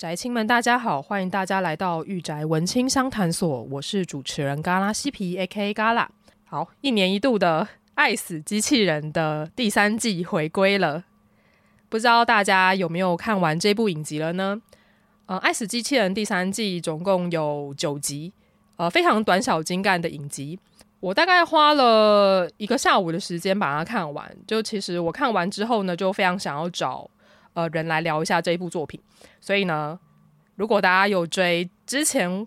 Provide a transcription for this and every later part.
宅亲们，大家好，欢迎大家来到御宅文青相谈所，我是主持人嘎拉西皮 A.K.A. 嘎拉。好，一年一度的《爱死机器人》的第三季回归了，不知道大家有没有看完这部影集了呢？呃，《爱死机器人》第三季总共有九集，呃，非常短小精干的影集，我大概花了一个下午的时间把它看完。就其实我看完之后呢，就非常想要找。呃，人来聊一下这一部作品。所以呢，如果大家有追之前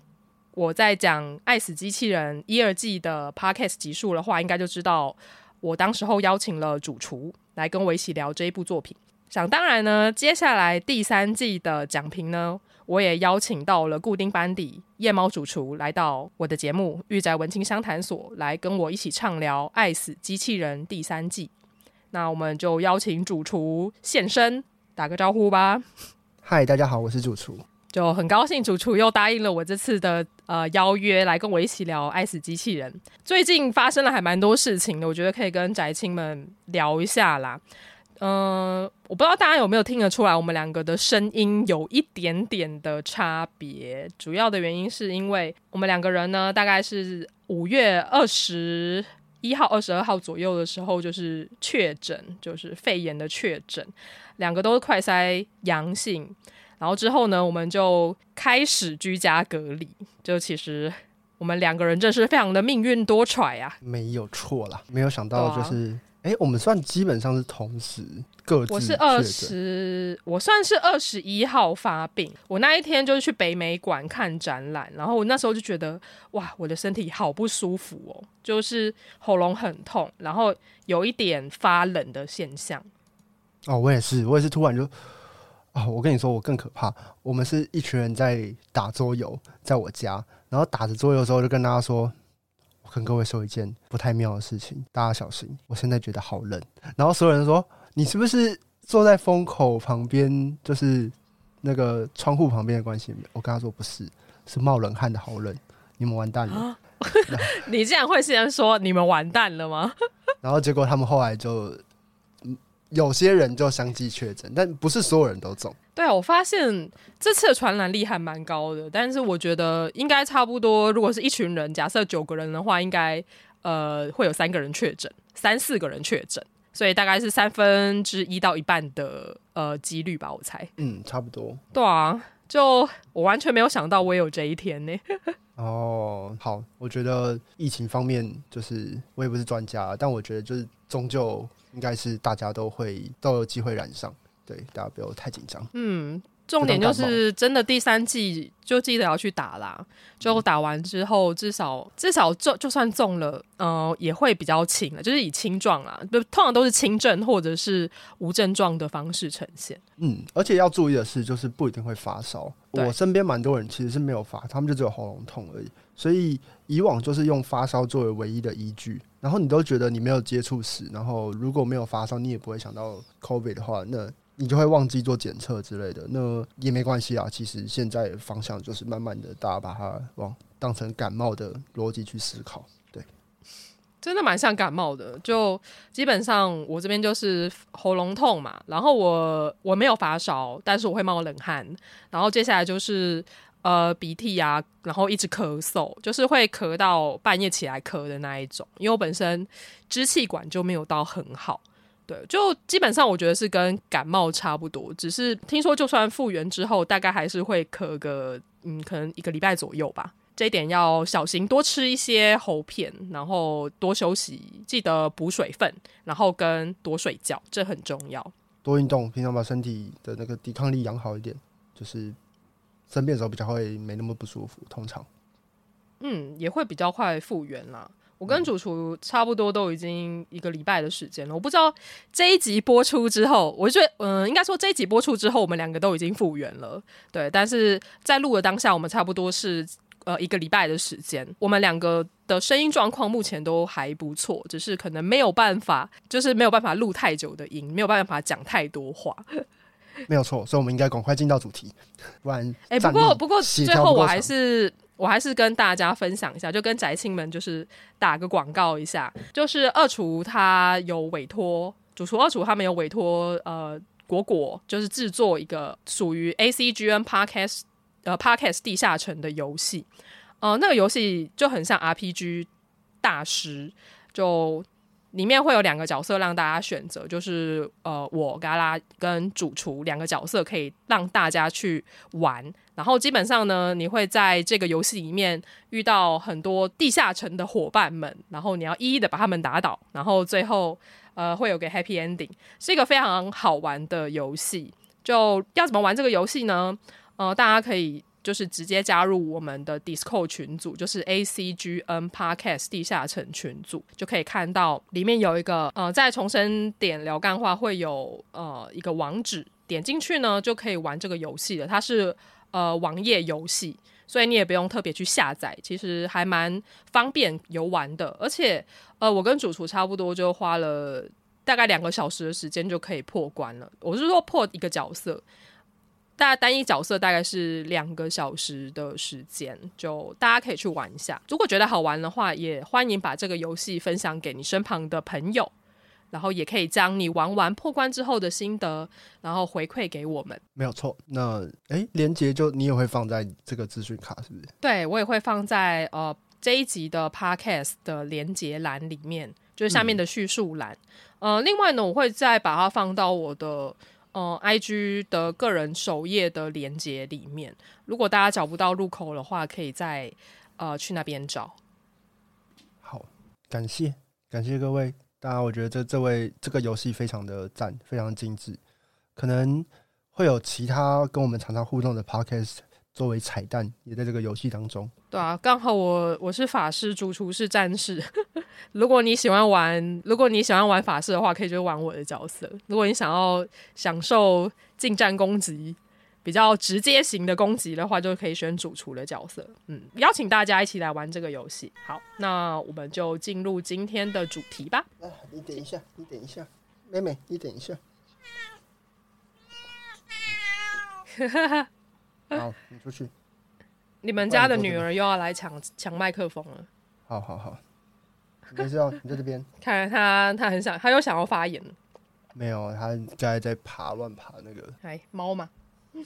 我在讲《爱死机器人》一二季的 Podcast 集数的话，应该就知道我当时候邀请了主厨来跟我一起聊这一部作品。想当然呢，接下来第三季的讲评呢，我也邀请到了固定班底夜猫主厨来到我的节目《御宅文青相谈所》，来跟我一起畅聊《爱死机器人》第三季。那我们就邀请主厨现身。打个招呼吧。嗨，大家好，我是主厨。就很高兴主厨又答应了我这次的呃邀约，来跟我一起聊《爱死机器人》。最近发生了还蛮多事情的，我觉得可以跟宅青们聊一下啦。嗯、呃，我不知道大家有没有听得出来，我们两个的声音有一点点的差别。主要的原因是因为我们两个人呢，大概是五月二十一号、二十二号左右的时候，就是确诊，就是肺炎的确诊。两个都是快筛阳性，然后之后呢，我们就开始居家隔离。就其实我们两个人真是非常的命运多舛呀，没有错啦，没有想到就是，哎、啊，我们算基本上是同时各自。我是二十，我算是二十一号发病。我那一天就是去北美馆看展览，然后我那时候就觉得，哇，我的身体好不舒服哦，就是喉咙很痛，然后有一点发冷的现象。哦，我也是，我也是突然就啊、哦，我跟你说，我更可怕。我们是一群人在打桌游，在我家，然后打着桌游的时候，就跟大家说，我跟各位说一件不太妙的事情，大家小心。我现在觉得好冷，然后所有人说，你是不是坐在风口旁边，就是那个窗户旁边的关系？我跟他说不是，是冒冷汗的好冷，你们完蛋了。啊、你竟然会先说你们完蛋了吗？然后结果他们后来就。有些人就相继确诊，但不是所有人都中。对啊，我发现这次的传染力还蛮高的，但是我觉得应该差不多。如果是一群人，假设九个人的话，应该呃会有三个人确诊，三四个人确诊，所以大概是三分之一到一半的呃几率吧，我猜。嗯，差不多。对啊，就我完全没有想到我也有这一天呢。哦，好，我觉得疫情方面就是我也不是专家，但我觉得就是终究。应该是大家都会都有机会染上，对，大家不要太紧张。嗯，重点就是真的第三季就记得要去打啦。就打完之后，至少至少就就算中了，呃，也会比较轻了，就是以轻状啦，就通常都是轻症或者是无症状的方式呈现。嗯，而且要注意的是，就是不一定会发烧。我身边蛮多人其实是没有发，他们就只有喉咙痛而已。所以以往就是用发烧作为唯一的依据。然后你都觉得你没有接触史，然后如果没有发烧，你也不会想到 COVID 的话，那你就会忘记做检测之类的，那也没关系啊。其实现在方向就是慢慢的，大家把它往当成感冒的逻辑去思考，对，真的蛮像感冒的。就基本上我这边就是喉咙痛嘛，然后我我没有发烧，但是我会冒冷汗，然后接下来就是。呃，鼻涕啊，然后一直咳嗽，就是会咳到半夜起来咳的那一种。因为我本身支气管就没有到很好，对，就基本上我觉得是跟感冒差不多。只是听说，就算复原之后，大概还是会咳个嗯，可能一个礼拜左右吧。这一点要小心，多吃一些喉片，然后多休息，记得补水分，然后跟多睡觉，这很重要。多运动，平常把身体的那个抵抗力养好一点，就是。生病的时候比较会没那么不舒服，通常，嗯，也会比较快复原啦。我跟主厨差不多都已经一个礼拜的时间了。我不知道这一集播出之后，我觉得，嗯、应该说这一集播出之后，我们两个都已经复原了。对，但是在录的当下，我们差不多是呃一个礼拜的时间。我们两个的声音状况目前都还不错，只是可能没有办法，就是没有办法录太久的音，没有办法讲太多话。没有错，所以我们应该赶快进到主题，不然哎、欸，不过不过最后我还是我还是跟大家分享一下，就跟宅青们就是打个广告一下，就是二厨他有委托主厨二厨他们有委托呃果果就是制作一个属于 ACGN Podcast 呃 Podcast 地下城的游戏，呃，那个游戏就很像 RPG 大师，就里面会有两个角色让大家选择，就是呃我嘎拉跟主厨两个角色可以让大家去玩，然后基本上呢，你会在这个游戏里面遇到很多地下城的伙伴们，然后你要一一的把他们打倒，然后最后。呃，会有个 happy ending，是一个非常好玩的游戏。就要怎么玩这个游戏呢？呃，大家可以就是直接加入我们的 Discord 群组，就是 ACGN Podcast 地下城群组，就可以看到里面有一个呃，在重生点聊干话会有呃一个网址，点进去呢就可以玩这个游戏了。它是呃网页游戏。所以你也不用特别去下载，其实还蛮方便游玩的。而且，呃，我跟主厨差不多就花了大概两个小时的时间就可以破关了。我是说破一个角色，大概单一角色大概是两个小时的时间，就大家可以去玩一下。如果觉得好玩的话，也欢迎把这个游戏分享给你身旁的朋友。然后也可以将你玩完破关之后的心得，然后回馈给我们。没有错。那诶，连接就你也会放在这个资讯卡，是不是？对，我也会放在呃这一集的 podcast 的连接栏里面，就是下面的叙述栏。嗯、呃，另外呢，我会再把它放到我的呃 IG 的个人首页的连接里面。如果大家找不到入口的话，可以在呃去那边找。好，感谢感谢各位。大家，我觉得这这位这个游戏非常的赞，非常精致，可能会有其他跟我们常常互动的 podcast 作为彩蛋，也在这个游戏当中。对啊，刚好我我是法师，主厨是战士。如果你喜欢玩，如果你喜欢玩法师的话，可以就玩我的角色。如果你想要享受近战攻击。比较直接型的攻击的话，就可以选主厨的角色。嗯，邀请大家一起来玩这个游戏。好，那我们就进入今天的主题吧。啊，你等一下，你等一下，妹妹，你等一下。好，你出去。你们家的女儿又要来抢抢麦克风了。好好好，没事哦，你在这边。看来她她很想，她又想要发言。没有，她刚才在爬乱爬那个。哎，猫嘛。嗯，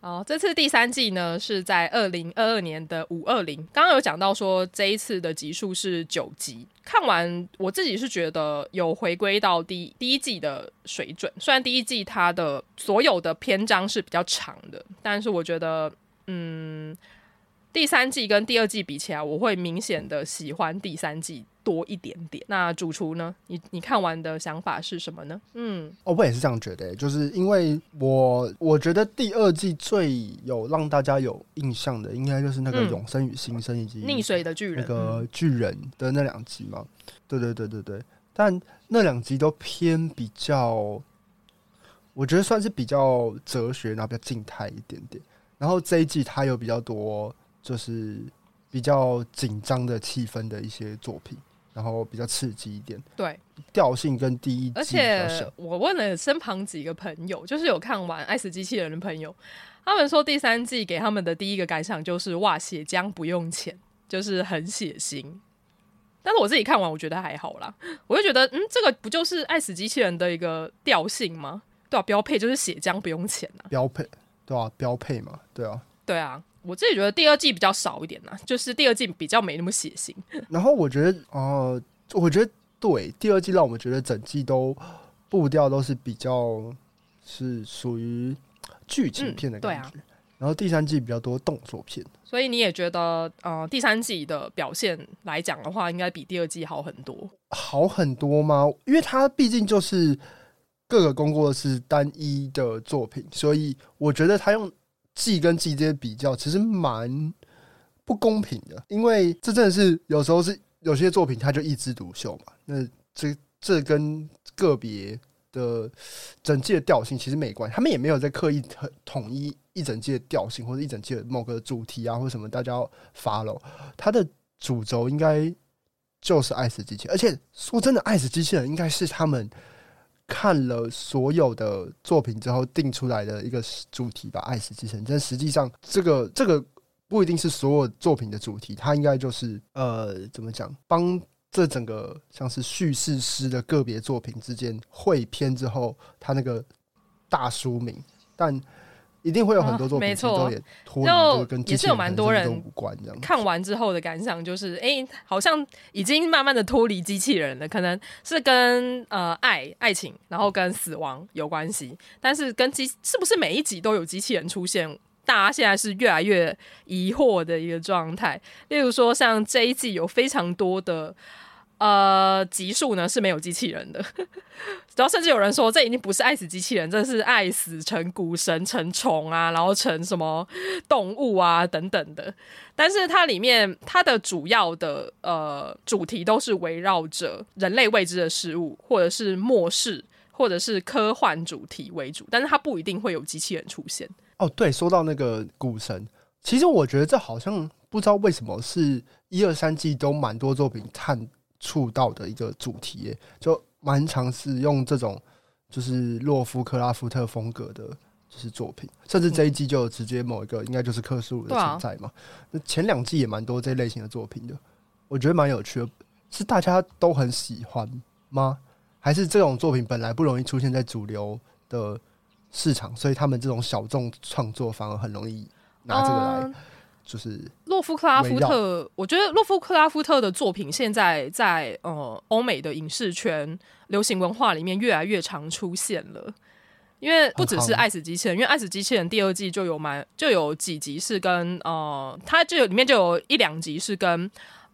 好，这次第三季呢是在二零二二年的五二零。刚刚有讲到说这一次的集数是九集，看完我自己是觉得有回归到第第一季的水准。虽然第一季它的所有的篇章是比较长的，但是我觉得嗯。第三季跟第二季比起来，我会明显的喜欢第三季多一点点。那主厨呢？你你看完的想法是什么呢？嗯，哦，我也是这样觉得，就是因为我我觉得第二季最有让大家有印象的，应该就是那个永生与新生以及溺水的巨人，那个巨人的那两集嘛。对对对对对，但那两集都偏比较，我觉得算是比较哲学，然后比较静态一点点。然后这一季它有比较多。就是比较紧张的气氛的一些作品，然后比较刺激一点。对，调性跟第一季，而且我问了身旁几个朋友，就是有看完《爱死机器人》的朋友，他们说第三季给他们的第一个感想就是哇，血浆不用钱，就是很血腥。但是我自己看完，我觉得还好啦。我就觉得，嗯，这个不就是《爱死机器人》的一个调性吗？对啊，标配就是血浆不用钱啊，标配，对啊，标配嘛，对啊，对啊。我自己觉得第二季比较少一点呢，就是第二季比较没那么血腥。然后我觉得，哦、呃，我觉得对，第二季让我们觉得整季都步调都是比较是属于剧情片的感觉。嗯对啊、然后第三季比较多动作片。所以你也觉得，呃，第三季的表现来讲的话，应该比第二季好很多。好很多吗？因为它毕竟就是各个工作室单一的作品，所以我觉得他用。季跟季之间比较，其实蛮不公平的，因为这真的是有时候是有些作品它就一枝独秀嘛。那这这跟个别的整季的调性其实没关系，他们也没有在刻意统统一一整季的调性或者一整季的某个主题啊或什么，大家要 follow 它的主轴应该就是爱死机器，而且说真的，爱死机器人应该是他们。看了所有的作品之后定出来的一个主题吧，爱死之神。但实际上，这个这个不一定是所有作品的主题，它应该就是呃，怎么讲，帮这整个像是叙事诗的个别作品之间汇编之后，它那个大书名，但。一定会有很多作品，没错，就也是有蛮多人看完之后的感想，就是哎、欸，好像已经慢慢的脱离机器人了，可能是跟呃爱、爱情，然后跟死亡有关系，但是跟机是不是每一集都有机器人出现，大家现在是越来越疑惑的一个状态。例如说，像这一季有非常多的。呃，集数呢是没有机器人的，然后甚至有人说这已经不是爱死机器人，这是爱死成古神、成虫啊，然后成什么动物啊等等的。但是它里面它的主要的呃主题都是围绕着人类未知的事物，或者是末世，或者是科幻主题为主。但是它不一定会有机器人出现。哦，对，说到那个古神，其实我觉得这好像不知道为什么是一二三季都蛮多作品看。触到的一个主题，就蛮尝试用这种就是洛夫克拉夫特风格的，就是作品，甚至这一季就直接某一个应该就是克苏鲁的存在嘛。那前两季也蛮多这类型的作品的，我觉得蛮有趣的。是大家都很喜欢吗？还是这种作品本来不容易出现在主流的市场，所以他们这种小众创作反而很容易拿这个来？就是洛夫克拉夫特，我觉得洛夫克拉夫特的作品现在在呃欧美的影视圈、流行文化里面越来越常出现了。因为不只是《爱死机器人》，因为《爱死机器人》第二季就有蛮就有几集是跟呃，它就有里面就有一两集是跟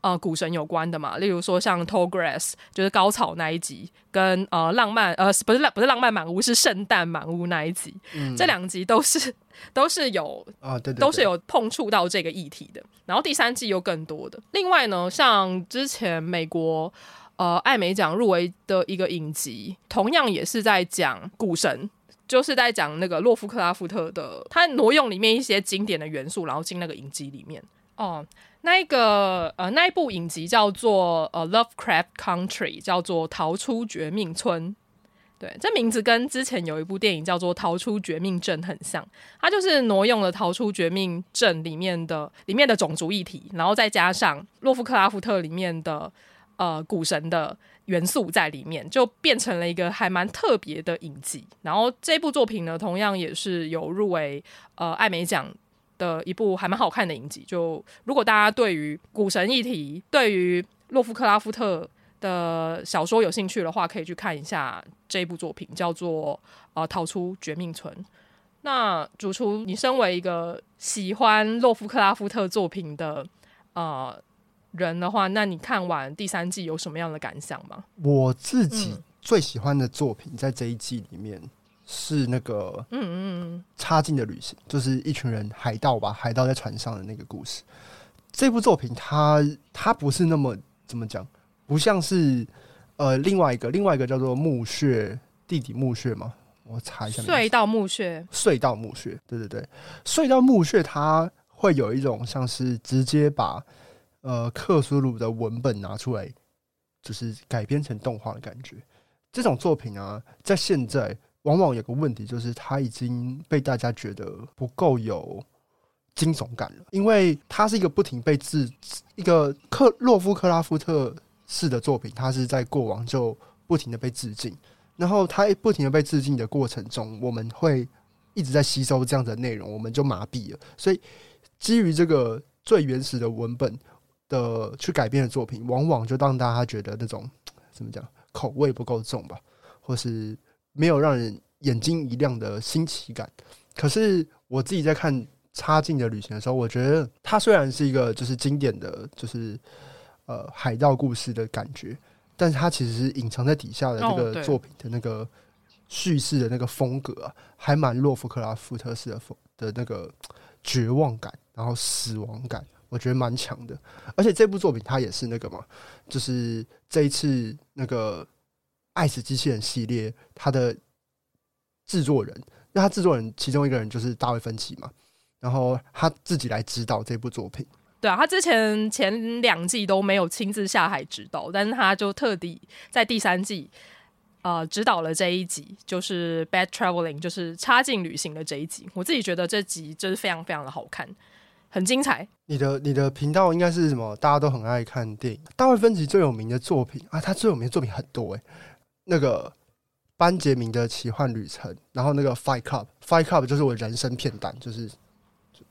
呃股神有关的嘛。例如说像《Tall Grass》就是高草那一集，跟呃浪漫呃不是浪不是浪漫满屋是圣诞满屋那一集，嗯、这两集都是。都是有啊，对，对，对，都是有碰触到这个议题的。然后第三季又更多的。另外呢，像之前美国呃艾美奖入围的一个影集，同样也是在讲股神，就是在讲那个洛夫克拉夫特的，他挪用里面一些经典的元素，然后进那个影集里面。哦，那一个呃那一部影集叫做呃 Lovecraft Country，叫做逃出绝命村。对，这名字跟之前有一部电影叫做《逃出绝命镇》很像，它就是挪用了《逃出绝命镇》里面的里面的种族议题，然后再加上洛夫克拉夫特里面的呃古神的元素在里面，就变成了一个还蛮特别的影集。然后这部作品呢，同样也是有入围呃艾美奖的一部还蛮好看的影集。就如果大家对于古神议题，对于洛夫克拉夫特的小说有兴趣的话，可以去看一下这部作品，叫做《呃逃出绝命村》。那主厨，你身为一个喜欢洛夫克拉夫特作品的呃人的话，那你看完第三季有什么样的感想吗？我自己最喜欢的作品在这一季里面是那个嗯嗯嗯差劲的旅行，就是一群人海盗吧，海盗在船上的那个故事。这部作品它它不是那么怎么讲？不像是呃另外一个另外一个叫做墓穴地底墓穴吗？我查一下。隧道墓穴。隧道墓穴，对对对，隧道墓穴它会有一种像是直接把呃克苏鲁的文本拿出来，就是改编成动画的感觉。这种作品啊，在现在往往有个问题，就是它已经被大家觉得不够有惊悚感了，因为它是一个不停被致一个克洛夫克拉夫特。式的作品，它是在过往就不停的被致敬，然后它不停的被致敬的过程中，我们会一直在吸收这样的内容，我们就麻痹了。所以，基于这个最原始的文本的去改编的作品，往往就让大家觉得那种怎么讲，口味不够重吧，或是没有让人眼睛一亮的新奇感。可是我自己在看《差劲的旅行》的时候，我觉得它虽然是一个就是经典的就是。呃，海盗故事的感觉，但是它其实是隐藏在底下的这个作品的那个叙事的那个风格啊，还蛮洛夫克拉夫特式的风的那个绝望感，然后死亡感、我觉得蛮强的。而且这部作品它也是那个嘛，就是这一次那个《爱死机器人》系列它的制作人，那他制作人其中一个人就是大卫芬奇嘛，然后他自己来指导这部作品。对啊，他之前前两季都没有亲自下海指导，但是他就特地在第三季。呃，指导了这一集，就是《Bad Traveling》，就是插进旅行的这一集。我自己觉得这集就是非常非常的好看，很精彩。你的你的频道应该是什么？大家都很爱看电影。大卫芬奇最有名的作品啊，他最有名的作品很多诶。那个班杰明的奇幻旅程，然后那个《Fight Club》，《Fight Club》就是我人生片段，就是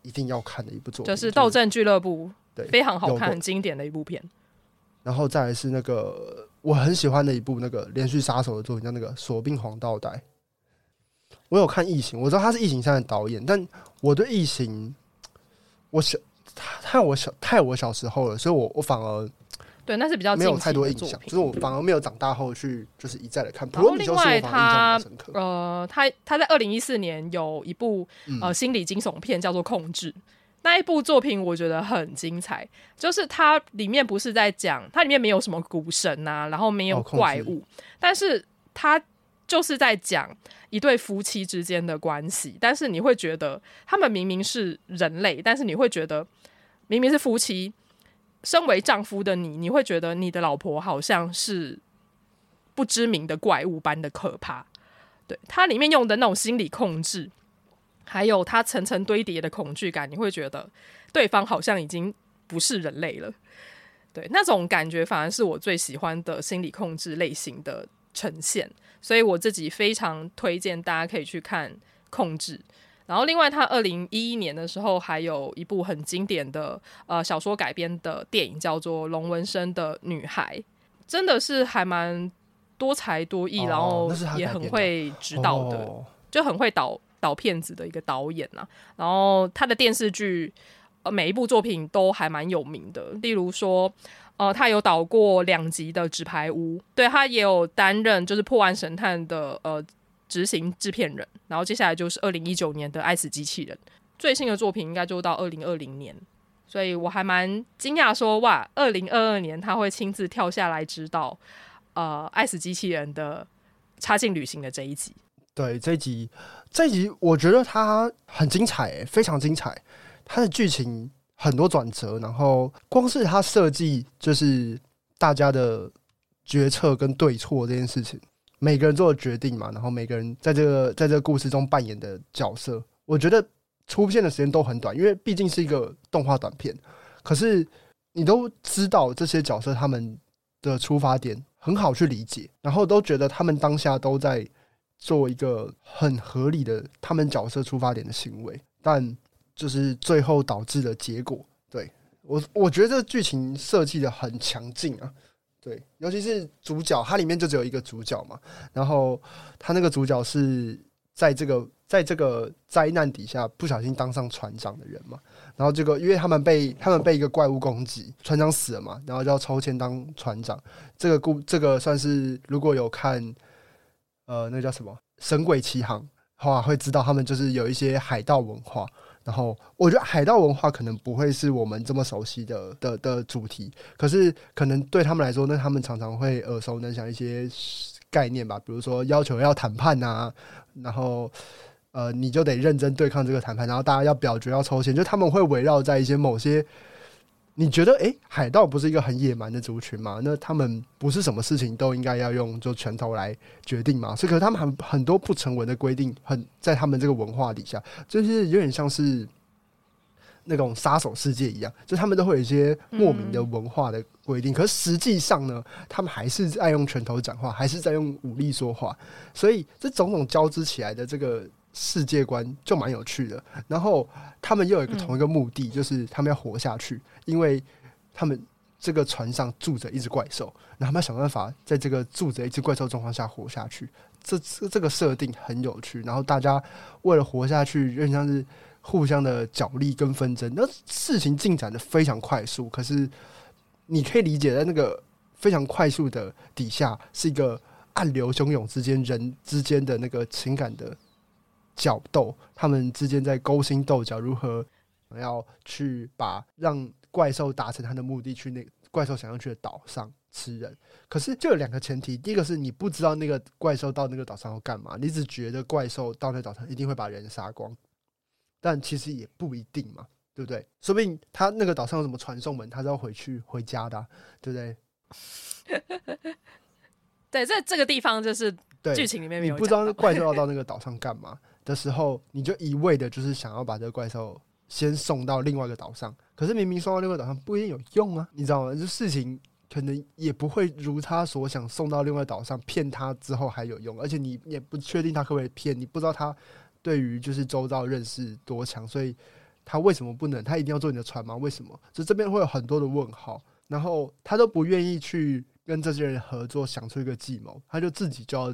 一定要看的一部作品，就是《斗阵俱乐部》，对，非常好看，很经典的一部片。然后再来是那个。我很喜欢的一部那个连续杀手的作品叫那个《锁定黄道带》，我有看《异形》，我知道他是《异形三》的导演，但我对《异形》，我小他太我小太我小时候了，所以我我反而对那是比较没有太多印象，就是我反而没有长大后去就是一再的看。然后另外他呃他他在二零一四年有一部呃心理惊悚片叫做《控制》。那一部作品我觉得很精彩，就是它里面不是在讲，它里面没有什么古神啊，然后没有怪物，但是它就是在讲一对夫妻之间的关系。但是你会觉得他们明明是人类，但是你会觉得明明是夫妻，身为丈夫的你，你会觉得你的老婆好像是不知名的怪物般的可怕。对，它里面用的那种心理控制。还有它层层堆叠的恐惧感，你会觉得对方好像已经不是人类了。对，那种感觉反而是我最喜欢的心理控制类型的呈现，所以我自己非常推荐大家可以去看《控制》。然后，另外他二零一一年的时候还有一部很经典的呃小说改编的电影，叫做《龙纹身的女孩》，真的是还蛮多才多艺，然后也很会指导的，就很会导。导片子的一个导演呐、啊，然后他的电视剧，呃，每一部作品都还蛮有名的。例如说，呃，他有导过两集的《纸牌屋》，对，他也有担任就是《破案神探》的呃执行制片人。然后接下来就是二零一九年的《爱死机器人》，最新的作品应该就到二零二零年，所以我还蛮惊讶说，哇，二零二二年他会亲自跳下来指导呃《爱死机器人》的差劲旅行的这一集。对，这一集，这一集我觉得它很精彩，非常精彩。它的剧情很多转折，然后光是它设计，就是大家的决策跟对错这件事情，每个人做的决定嘛，然后每个人在这个在这个故事中扮演的角色，我觉得出现的时间都很短，因为毕竟是一个动画短片。可是你都知道这些角色他们的出发点很好去理解，然后都觉得他们当下都在。做一个很合理的他们角色出发点的行为，但就是最后导致的结果，对，我我觉得这个剧情设计的很强劲啊，对，尤其是主角，它里面就只有一个主角嘛，然后他那个主角是在这个在这个灾难底下不小心当上船长的人嘛，然后这个因为他们被他们被一个怪物攻击，船长死了嘛，然后就要抽签当船长，这个故这个算是如果有看。呃，那叫什么《神鬼奇航》的话，会知道他们就是有一些海盗文化。然后，我觉得海盗文化可能不会是我们这么熟悉的的的主题，可是可能对他们来说，那他们常常会耳熟能详一些概念吧，比如说要求要谈判啊，然后呃，你就得认真对抗这个谈判，然后大家要表决要抽签，就他们会围绕在一些某些。你觉得，诶、海盗不是一个很野蛮的族群吗？那他们不是什么事情都应该要用就拳头来决定吗？所以，可是他们很很多不成文的规定，很在他们这个文化底下，就是有点像是那种杀手世界一样，就他们都会有一些莫名的文化的规定。可是实际上呢，他们还是在用拳头讲话，还是在用武力说话。所以，这种种交织起来的这个。世界观就蛮有趣的，然后他们又有一个同一个目的，就是他们要活下去，因为他们这个船上住着一只怪兽，然后他们要想办法在这个住着一只怪兽状况下活下去。这这这个设定很有趣，然后大家为了活下去，有点像是互相的角力跟纷争。那事情进展的非常快速，可是你可以理解在那个非常快速的底下，是一个暗流汹涌之间人之间的那个情感的。角斗，他们之间在勾心斗角，如何想要去把让怪兽达成他的目的，去那怪兽想要去的岛上吃人。可是就有两个前提，第一个是你不知道那个怪兽到那个岛上要干嘛，你只觉得怪兽到那岛上一定会把人杀光，但其实也不一定嘛，对不对？说不定他那个岛上有什么传送门，他是要回去回家的啊，对不对？对，在这个地方就是剧情里面没有，你不知道怪兽要到那个岛上干嘛的时候，你就一味的就是想要把这个怪兽先送到另外一个岛上。可是明明送到另外一个岛上不一定有用啊，你知道吗？这事情可能也不会如他所想，送到另外岛上骗他之后还有用，而且你也不确定他可不可以骗，你不知道他对于就是周遭认识多强，所以他为什么不能？他一定要坐你的船吗？为什么？就这边会有很多的问号，然后他都不愿意去跟这些人合作，想出一个计谋，他就自己就要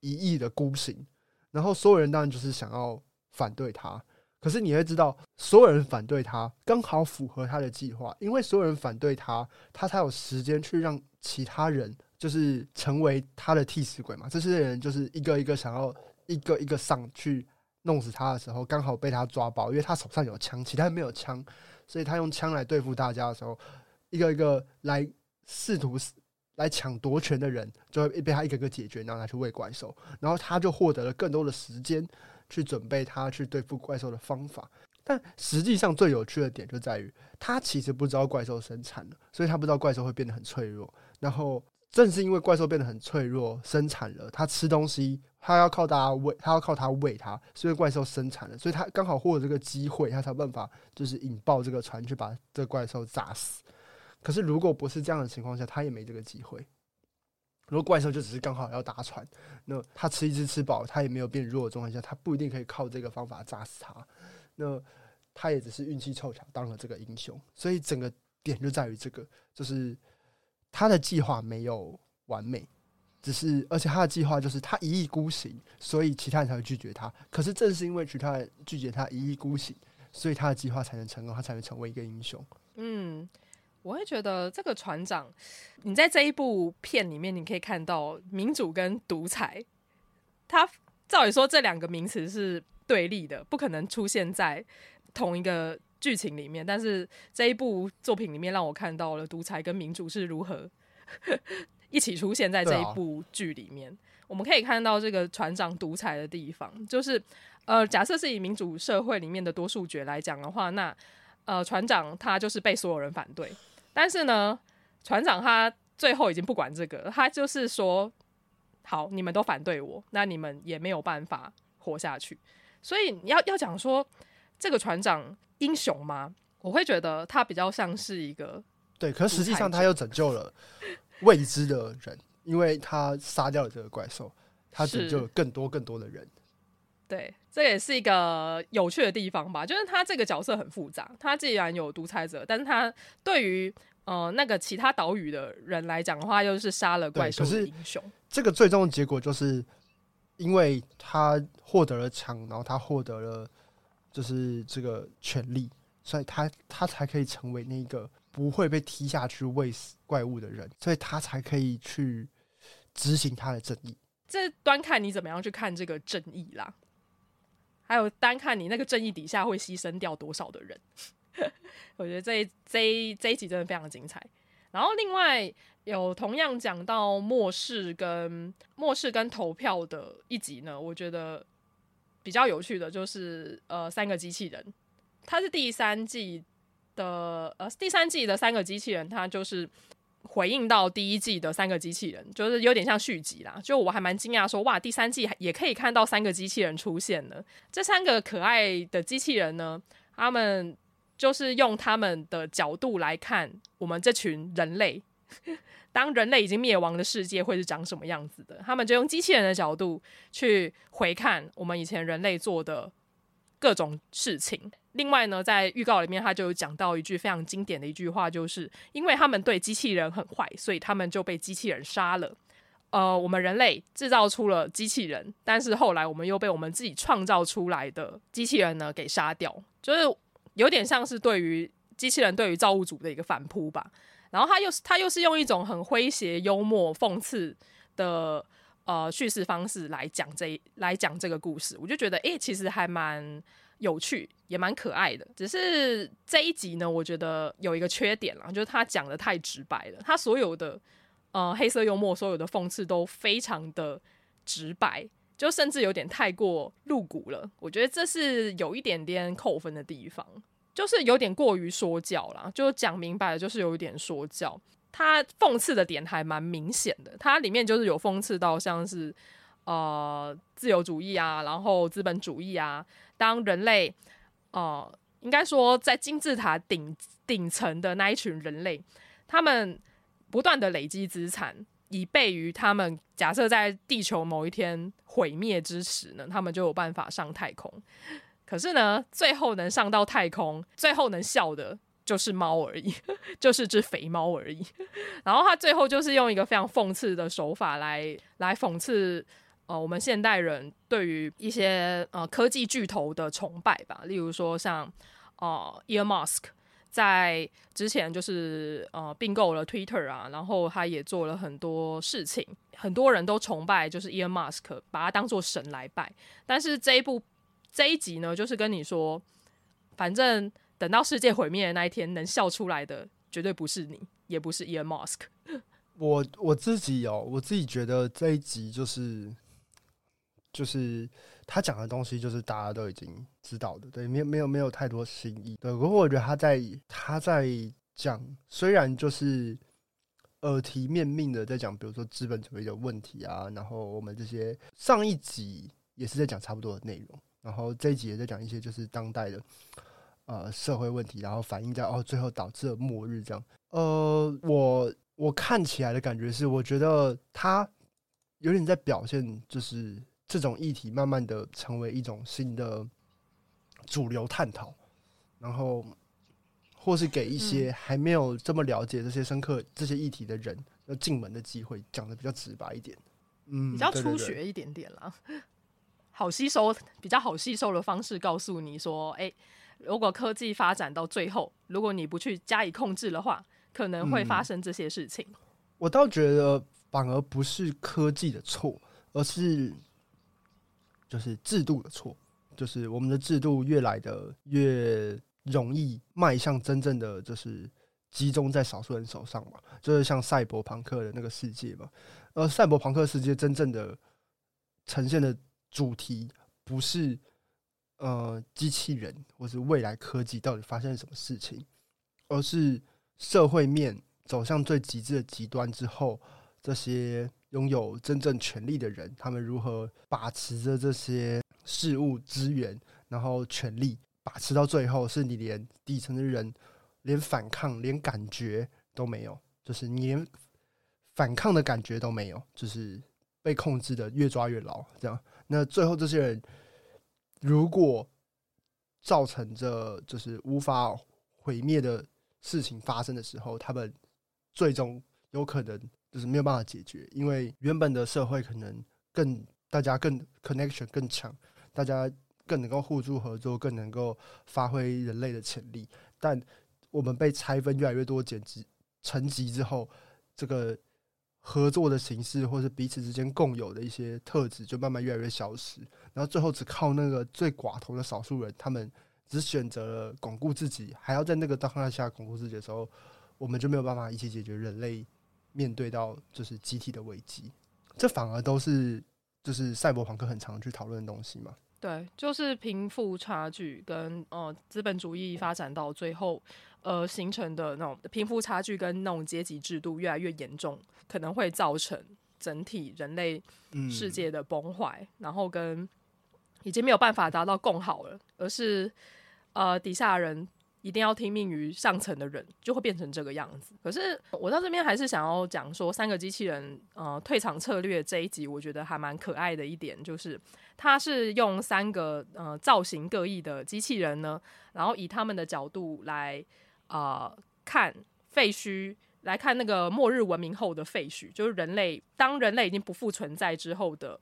一意的孤行。然后所有人当然就是想要反对他，可是你会知道，所有人反对他刚好符合他的计划，因为所有人反对他，他才有时间去让其他人就是成为他的替死鬼嘛。这些人就是一个一个想要一个一个上去弄死他的时候，刚好被他抓包，因为他手上有枪，其他人没有枪，所以他用枪来对付大家的时候，一个一个来试图。来抢夺权的人就会被他一个个解决，然后他去喂怪兽，然后他就获得了更多的时间去准备他去对付怪兽的方法。但实际上最有趣的点就在于，他其实不知道怪兽生产了，所以他不知道怪兽会变得很脆弱。然后正是因为怪兽变得很脆弱，生产了，他吃东西，他要靠大家喂，他要靠他喂他，所以怪兽生产了，所以他刚好获得这个机会，他才有办法就是引爆这个船去把这怪兽炸死。可是，如果不是这样的情况下，他也没这个机会。如果怪兽就只是刚好要搭船，那他吃一只吃饱，他也没有变弱的状态下，他不一定可以靠这个方法炸死他。那他也只是运气凑巧当了这个英雄。所以整个点就在于这个，就是他的计划没有完美，只是而且他的计划就是他一意孤行，所以其他人才会拒绝他。可是正是因为其他人拒绝他一意孤行，所以他的计划才能成功，他才能成为一个英雄。嗯。我会觉得这个船长，你在这一部片里面，你可以看到民主跟独裁。他照理说这两个名词是对立的，不可能出现在同一个剧情里面。但是这一部作品里面，让我看到了独裁跟民主是如何 一起出现在这一部剧里面。我们可以看到这个船长独裁的地方，就是呃，假设是以民主社会里面的多数决来讲的话，那呃，船长他就是被所有人反对。但是呢，船长他最后已经不管这个，他就是说，好，你们都反对我，那你们也没有办法活下去。所以你要要讲说这个船长英雄吗？我会觉得他比较像是一个对，可是实际上他又拯救了未知的人，因为他杀掉了这个怪兽，他拯救了更多更多的人。对，这也是一个有趣的地方吧。就是他这个角色很复杂，他既然有独裁者，但是他对于呃那个其他岛屿的人来讲的话，又是杀了怪兽的英雄。这个最终的结果就是，因为他获得了枪，然后他获得了就是这个权利，所以他他才可以成为那个不会被踢下去喂死怪物的人，所以他才可以去执行他的正义。这端看你怎么样去看这个正义啦。还有单看你那个正义底下会牺牲掉多少的人，我觉得这一这一这一集真的非常精彩。然后另外有同样讲到末世跟末世跟投票的一集呢，我觉得比较有趣的就是呃三个机器人，它是第三季的呃第三季的三个机器人，它就是。回应到第一季的三个机器人，就是有点像续集啦。就我还蛮惊讶，说哇，第三季也可以看到三个机器人出现了。这三个可爱的机器人呢，他们就是用他们的角度来看我们这群人类。当人类已经灭亡的世界会是长什么样子的？他们就用机器人的角度去回看我们以前人类做的各种事情。另外呢，在预告里面，他就讲到一句非常经典的一句话，就是因为他们对机器人很坏，所以他们就被机器人杀了。呃，我们人类制造出了机器人，但是后来我们又被我们自己创造出来的机器人呢给杀掉，就是有点像是对于机器人对于造物主的一个反扑吧。然后他又是他又是用一种很诙谐、幽默、讽刺的呃叙事方式来讲这来讲这个故事，我就觉得诶、其实还蛮。有趣，也蛮可爱的。只是这一集呢，我觉得有一个缺点啦，就是他讲的太直白了。他所有的呃黑色幽默，所有的讽刺都非常的直白，就甚至有点太过露骨了。我觉得这是有一点点扣分的地方，就是有点过于说教啦。就讲明白了，就是有一点说教。他讽刺的点还蛮明显的，它里面就是有讽刺到像是。呃，自由主义啊，然后资本主义啊，当人类，呃，应该说在金字塔顶顶层的那一群人类，他们不断的累积资产，以备于他们假设在地球某一天毁灭之时呢，他们就有办法上太空。可是呢，最后能上到太空，最后能笑的就是猫而已，就是只肥猫而已。然后他最后就是用一个非常讽刺的手法来来讽刺。呃，我们现代人对于一些呃科技巨头的崇拜吧，例如说像呃 earmusk 在之前就是呃并购了 Twitter 啊，然后他也做了很多事情，很多人都崇拜就是 earmusk 把他当做神来拜。但是这一部这一集呢，就是跟你说，反正等到世界毁灭的那一天，能笑出来的绝对不是你，也不是 Elon Musk。我我自己哦，我自己觉得这一集就是。就是他讲的东西，就是大家都已经知道的，对，没有没有没有太多新意。对，不过我觉得他在他在讲，虽然就是耳提面命的在讲，比如说资本主义的问题啊，然后我们这些上一集也是在讲差不多的内容，然后这一集也在讲一些就是当代的呃社会问题，然后反映在哦最后导致了末日这样。呃，我我看起来的感觉是，我觉得他有点在表现就是。这种议题慢慢的成为一种新的主流探讨，然后或是给一些还没有这么了解这些深刻这些议题的人要进门的机会，讲的比较直白一点，嗯，比较初学一点点啦，好吸收，比较好吸收的方式，告诉你说，哎，如果科技发展到最后，如果你不去加以控制的话，可能会发生这些事情。我倒觉得反而不是科技的错，而是。就是制度的错，就是我们的制度越来的越容易迈向真正的就是集中在少数人手上嘛，就是像赛博朋克的那个世界嘛。而赛博朋克世界真正的呈现的主题不是呃机器人或是未来科技到底发生了什么事情，而是社会面走向最极致的极端之后这些。拥有真正权力的人，他们如何把持着这些事物资源，然后权力把持到最后，是你连底层的人连反抗、连感觉都没有，就是你连反抗的感觉都没有，就是被控制的越抓越牢。这样，那最后这些人如果造成着就是无法毁灭的事情发生的时候，他们最终有可能。就是没有办法解决，因为原本的社会可能更大家更 connection 更强，大家更能够互助合作，更能够发挥人类的潜力。但我们被拆分越来越多简直层级之后，这个合作的形式或是彼此之间共有的一些特质就慢慢越来越消失，然后最后只靠那个最寡头的少数人，他们只选择了巩固自己，还要在那个状态下巩固自己的时候，我们就没有办法一起解决人类。面对到就是集体的危机，这反而都是就是赛博朋克很常去讨论的东西嘛。对，就是贫富差距跟呃资本主义发展到最后，呃形成的那种贫富差距跟那种阶级制度越来越严重，可能会造成整体人类世界的崩坏，嗯、然后跟已经没有办法达到共好了，而是呃底下人。一定要听命于上层的人，就会变成这个样子。可是我到这边还是想要讲说，三个机器人呃退场策略这一集，我觉得还蛮可爱的一点，就是它是用三个呃造型各异的机器人呢，然后以他们的角度来呃看废墟，来看那个末日文明后的废墟，就是人类当人类已经不复存在之后的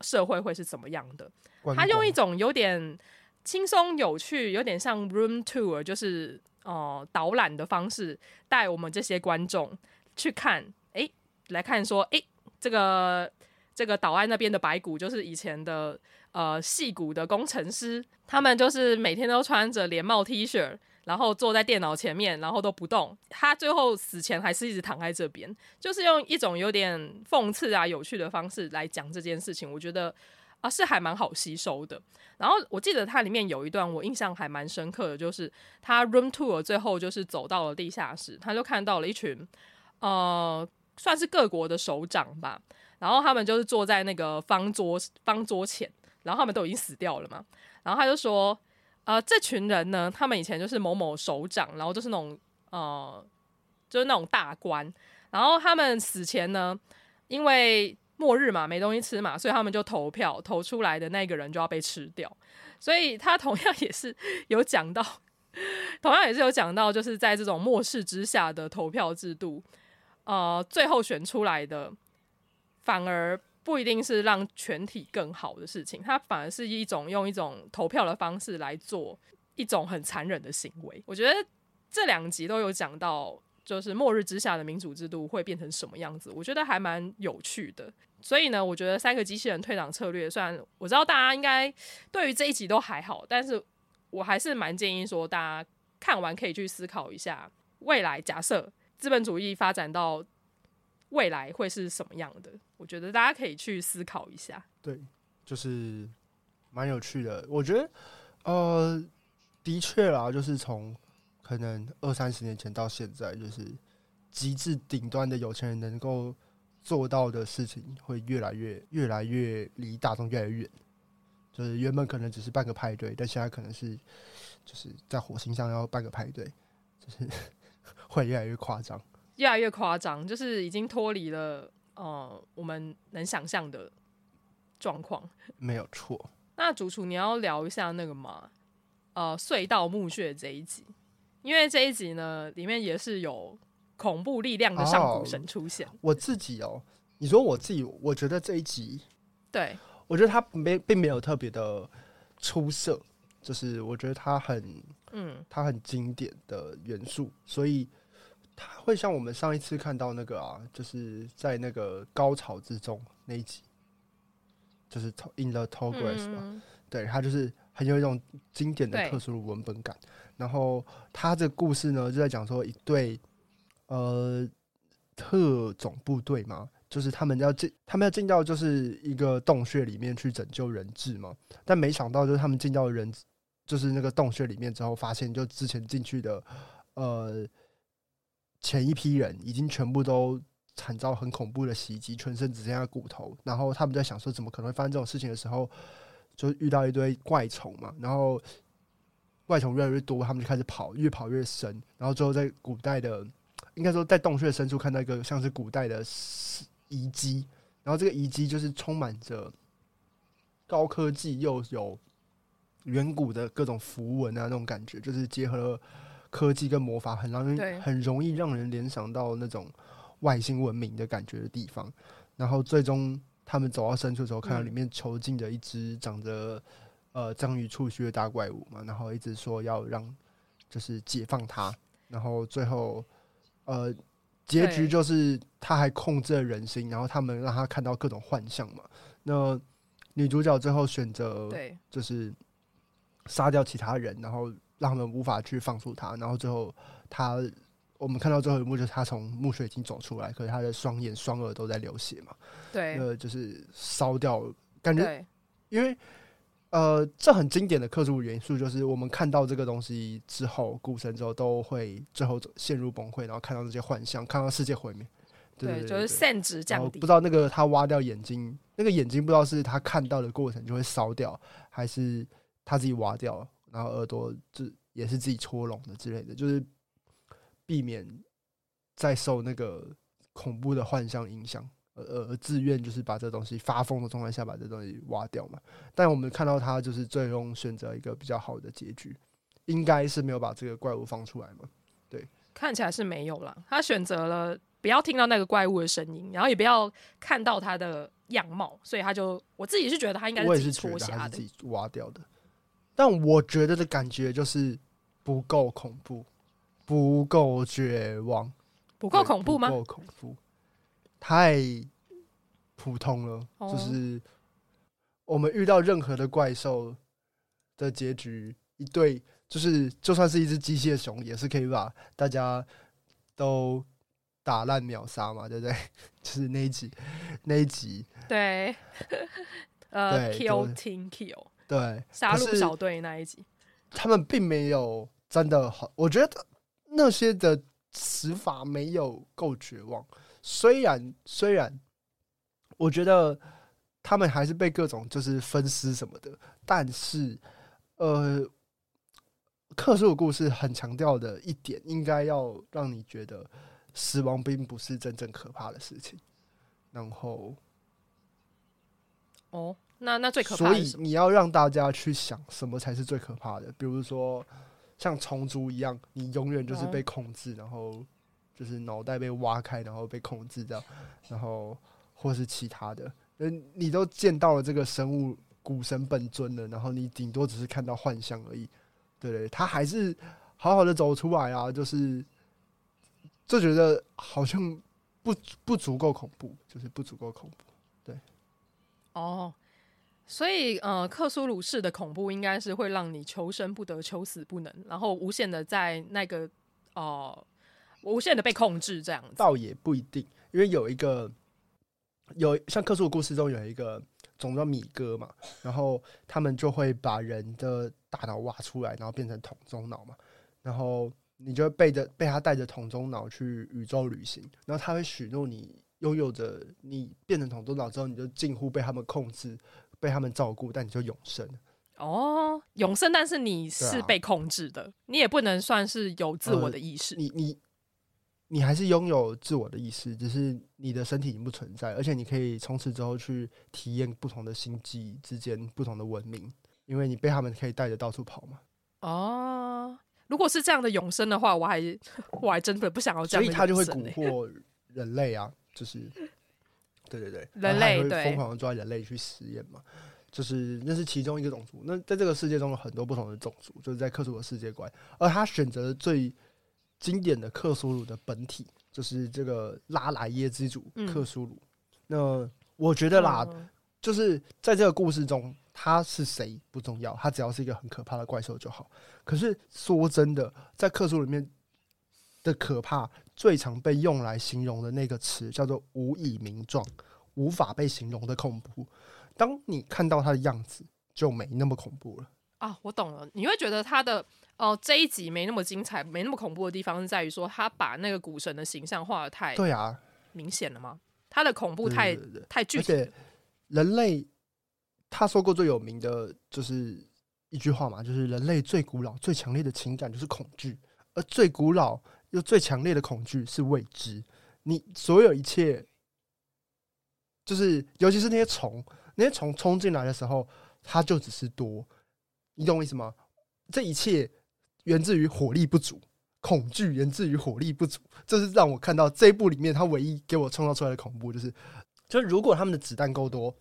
社会会是怎么样的。他用一种有点。轻松有趣，有点像 room tour，就是呃导览的方式，带我们这些观众去看，诶，来看说，诶，这个这个岛岸那边的白骨，就是以前的呃戏骨的工程师，他们就是每天都穿着连帽 T 恤，然后坐在电脑前面，然后都不动。他最后死前还是一直躺在这边，就是用一种有点讽刺啊、有趣的方式来讲这件事情。我觉得啊，是还蛮好吸收的。然后我记得它里面有一段我印象还蛮深刻的，就是他 room tour 最后就是走到了地下室，他就看到了一群呃，算是各国的首长吧。然后他们就是坐在那个方桌方桌前，然后他们都已经死掉了嘛。然后他就说：“呃，这群人呢，他们以前就是某某首长，然后就是那种呃，就是那种大官。然后他们死前呢，因为末日嘛，没东西吃嘛，所以他们就投票，投出来的那个人就要被吃掉。所以他同样也是有讲到，同样也是有讲到，就是在这种末世之下的投票制度，呃，最后选出来的。”反而不一定是让全体更好的事情，它反而是一种用一种投票的方式来做一种很残忍的行为。我觉得这两集都有讲到，就是末日之下的民主制度会变成什么样子，我觉得还蛮有趣的。所以呢，我觉得三个机器人退党策略，虽然我知道大家应该对于这一集都还好，但是我还是蛮建议说，大家看完可以去思考一下，未来假设资本主义发展到。未来会是什么样的？我觉得大家可以去思考一下。对，就是蛮有趣的。我觉得，呃，的确啦，就是从可能二三十年前到现在，就是极致顶端的有钱人能够做到的事情，会越来越、越来越离大众越来越远。就是原本可能只是办个派对，但现在可能是就是在火星上要办个派对，就是 会越来越夸张。越来越夸张，就是已经脱离了呃我们能想象的状况。没有错。那主厨，你要聊一下那个吗？呃，隧道墓穴这一集，因为这一集呢，里面也是有恐怖力量的上古神出现。哦，我自己哦，你说我自己，我觉得这一集，对，我觉得他没并没有特别的出色，就是我觉得他很嗯，他很经典的元素，所以。他会像我们上一次看到那个啊，就是在那个高潮之中那一集，就是 In the Tall Grass 嘛，嗯、对，他就是很有一种经典的特殊的文本感。然后他这故事呢，就在讲说一对呃特种部队嘛，就是他们要进，他们要进到就是一个洞穴里面去拯救人质嘛。但没想到就是他们进到人就是那个洞穴里面之后，发现就之前进去的呃。前一批人已经全部都惨遭很恐怖的袭击，全身只剩下骨头。然后他们在想说，怎么可能会发生这种事情的时候，就遇到一堆怪虫嘛。然后怪虫越来越多，他们就开始跑，越跑越深。然后最后在古代的，应该说在洞穴深处看到一个像是古代的遗迹。然后这个遗迹就是充满着高科技又有远古的各种符文啊，那种感觉，就是结合了。科技跟魔法很让人很容易让人联想到那种外星文明的感觉的地方，然后最终他们走到深处的时候，看到里面囚禁着一只长着呃章鱼触须的大怪物嘛，然后一直说要让就是解放他，然后最后呃结局就是他还控制了人心，然后他们让他看到各种幻象嘛。那女主角最后选择就是杀掉其他人，然后。让他们无法去放出他，然后最后他，我们看到最后一幕就是他从墓穴已经走出来，可是他的双眼、双耳都在流血嘛。对，呃，就是烧掉，感觉，因为呃，这很经典的克苏鲁元素，就是我们看到这个东西之后，古神之后都会最后陷入崩溃，然后看到这些幻象，看到世界毁灭。对，就是限制降低。不知道那个他挖掉眼睛，那个眼睛不知道是他看到的过程就会烧掉，还是他自己挖掉。然后耳朵就也是自己搓聋的之类的，就是避免再受那个恐怖的幻象影响，而而自愿就是把这东西发疯的状态下把这东西挖掉嘛。但我们看到他就是最终选择一个比较好的结局，应该是没有把这个怪物放出来嘛？对，看起来是没有了。他选择了不要听到那个怪物的声音，然后也不要看到他的样貌，所以他就我自己是觉得他应该是自己自己挖掉的。但我觉得的感觉就是不够恐怖，不够绝望，不够恐怖吗？不够恐怖，太普通了，哦、就是我们遇到任何的怪兽的结局，一对就是就算是一只机械熊，也是可以把大家都打烂秒杀嘛，对不对？就是那一集，那一集，对，呃对，kill team kill，对，杀戮小队那一集，他们并没有真的好，我觉得那些的死法没有够绝望。虽然虽然，我觉得他们还是被各种就是分尸什么的，但是呃，克苏鲁故事很强调的一点，应该要让你觉得死亡并不是真正可怕的事情。然后，哦，那那最可怕？所以你要让大家去想什么才是最可怕的，比如说像虫族一样，你永远就是被控制，然后。就是脑袋被挖开，然后被控制掉，然后或是其他的，嗯，你都见到了这个生物古神本尊了，然后你顶多只是看到幻象而已，对，他还是好好的走出来啊，就是就觉得好像不不足够恐怖，就是不足够恐怖，对，哦，所以呃，克苏鲁式的恐怖应该是会让你求生不得，求死不能，然后无限的在那个哦。无限的被控制，这样子。倒也不一定，因为有一个有像克苏鲁故事中有一个种叫米哥嘛，然后他们就会把人的大脑挖出来，然后变成桶中脑嘛，然后你就会背着被他带着桶中脑去宇宙旅行，然后他会许诺你拥有着你变成桶中脑之后，你就近乎被他们控制，被他们照顾，但你就永生。哦，永生，但是你是被控制的，啊、你也不能算是有自我的意识，呃、你你。你还是拥有自我的意识，只是你的身体已经不存在，而且你可以从此之后去体验不同的星际之间不同的文明，因为你被他们可以带着到处跑嘛。哦，如果是这样的永生的话，我还我还真的不想要这样。所以他就会蛊惑人类啊，就是对对对，人类对疯狂的抓人类去实验嘛，就是那是其中一个种族。那在这个世界中有很多不同的种族，就是在克苏鲁的世界观，而他选择的最。经典的克苏鲁的本体就是这个拉莱耶之主克苏鲁。那我觉得啦，就是在这个故事中，他是谁不重要，他只要是一个很可怕的怪兽就好。可是说真的，在克苏鲁里面的可怕，最常被用来形容的那个词叫做“无以名状”，无法被形容的恐怖。当你看到他的样子，就没那么恐怖了。啊，我懂了，你会觉得他的。哦，这一集没那么精彩，没那么恐怖的地方是在于说，他把那个古神的形象画的太对啊，明显了吗？他的恐怖太太具体。而且人类他说过最有名的就是一句话嘛，就是人类最古老、最强烈的情感就是恐惧，而最古老又最强烈的恐惧是未知。你所有一切，就是尤其是那些虫，那些虫冲进来的时候，它就只是多，你懂我意思吗？这一切。源自于火力不足，恐惧源自于火力不足，这是让我看到这一部里面他唯一给我创造出来的恐怖，就是，就是如果他们的子弹够多，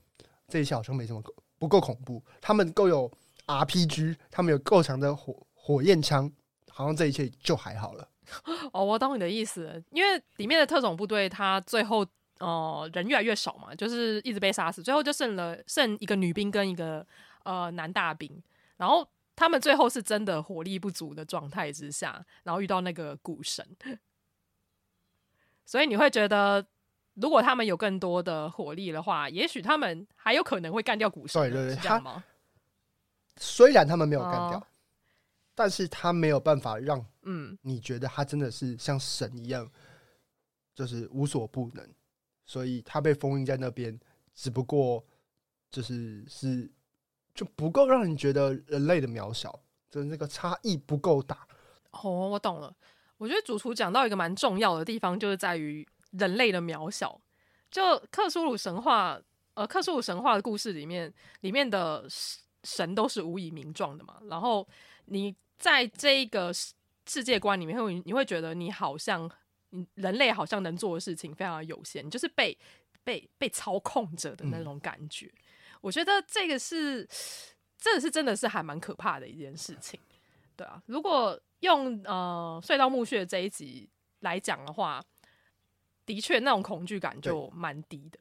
这一切好像没什么不够恐怖。他们够有 RPG，他们有够强的火火焰枪，好像这一切就还好了。哦，我懂你的意思，因为里面的特种部队，他最后哦、呃、人越来越少嘛，就是一直被杀死，最后就剩了剩一个女兵跟一个呃男大兵，然后。他们最后是真的火力不足的状态之下，然后遇到那个股神，所以你会觉得，如果他们有更多的火力的话，也许他们还有可能会干掉股神。对对对，是这样吗？虽然他们没有干掉，哦、但是他没有办法让嗯，你觉得他真的是像神一样，就是无所不能，所以他被封印在那边，只不过就是是。就不够让人觉得人类的渺小，就是那个差异不够大。哦，我懂了。我觉得主厨讲到一个蛮重要的地方，就是在于人类的渺小。就克苏鲁神话，呃，克苏鲁神话的故事里面，里面的神都是无以名状的嘛。然后你在这一个世界观里面，会你会觉得你好像，你人类好像能做的事情非常有限，就是被被被操控着的那种感觉。我觉得这个是，这个是真的是还蛮可怕的一件事情，对啊。如果用呃隧道墓穴这一集来讲的话，的确那种恐惧感就蛮低的。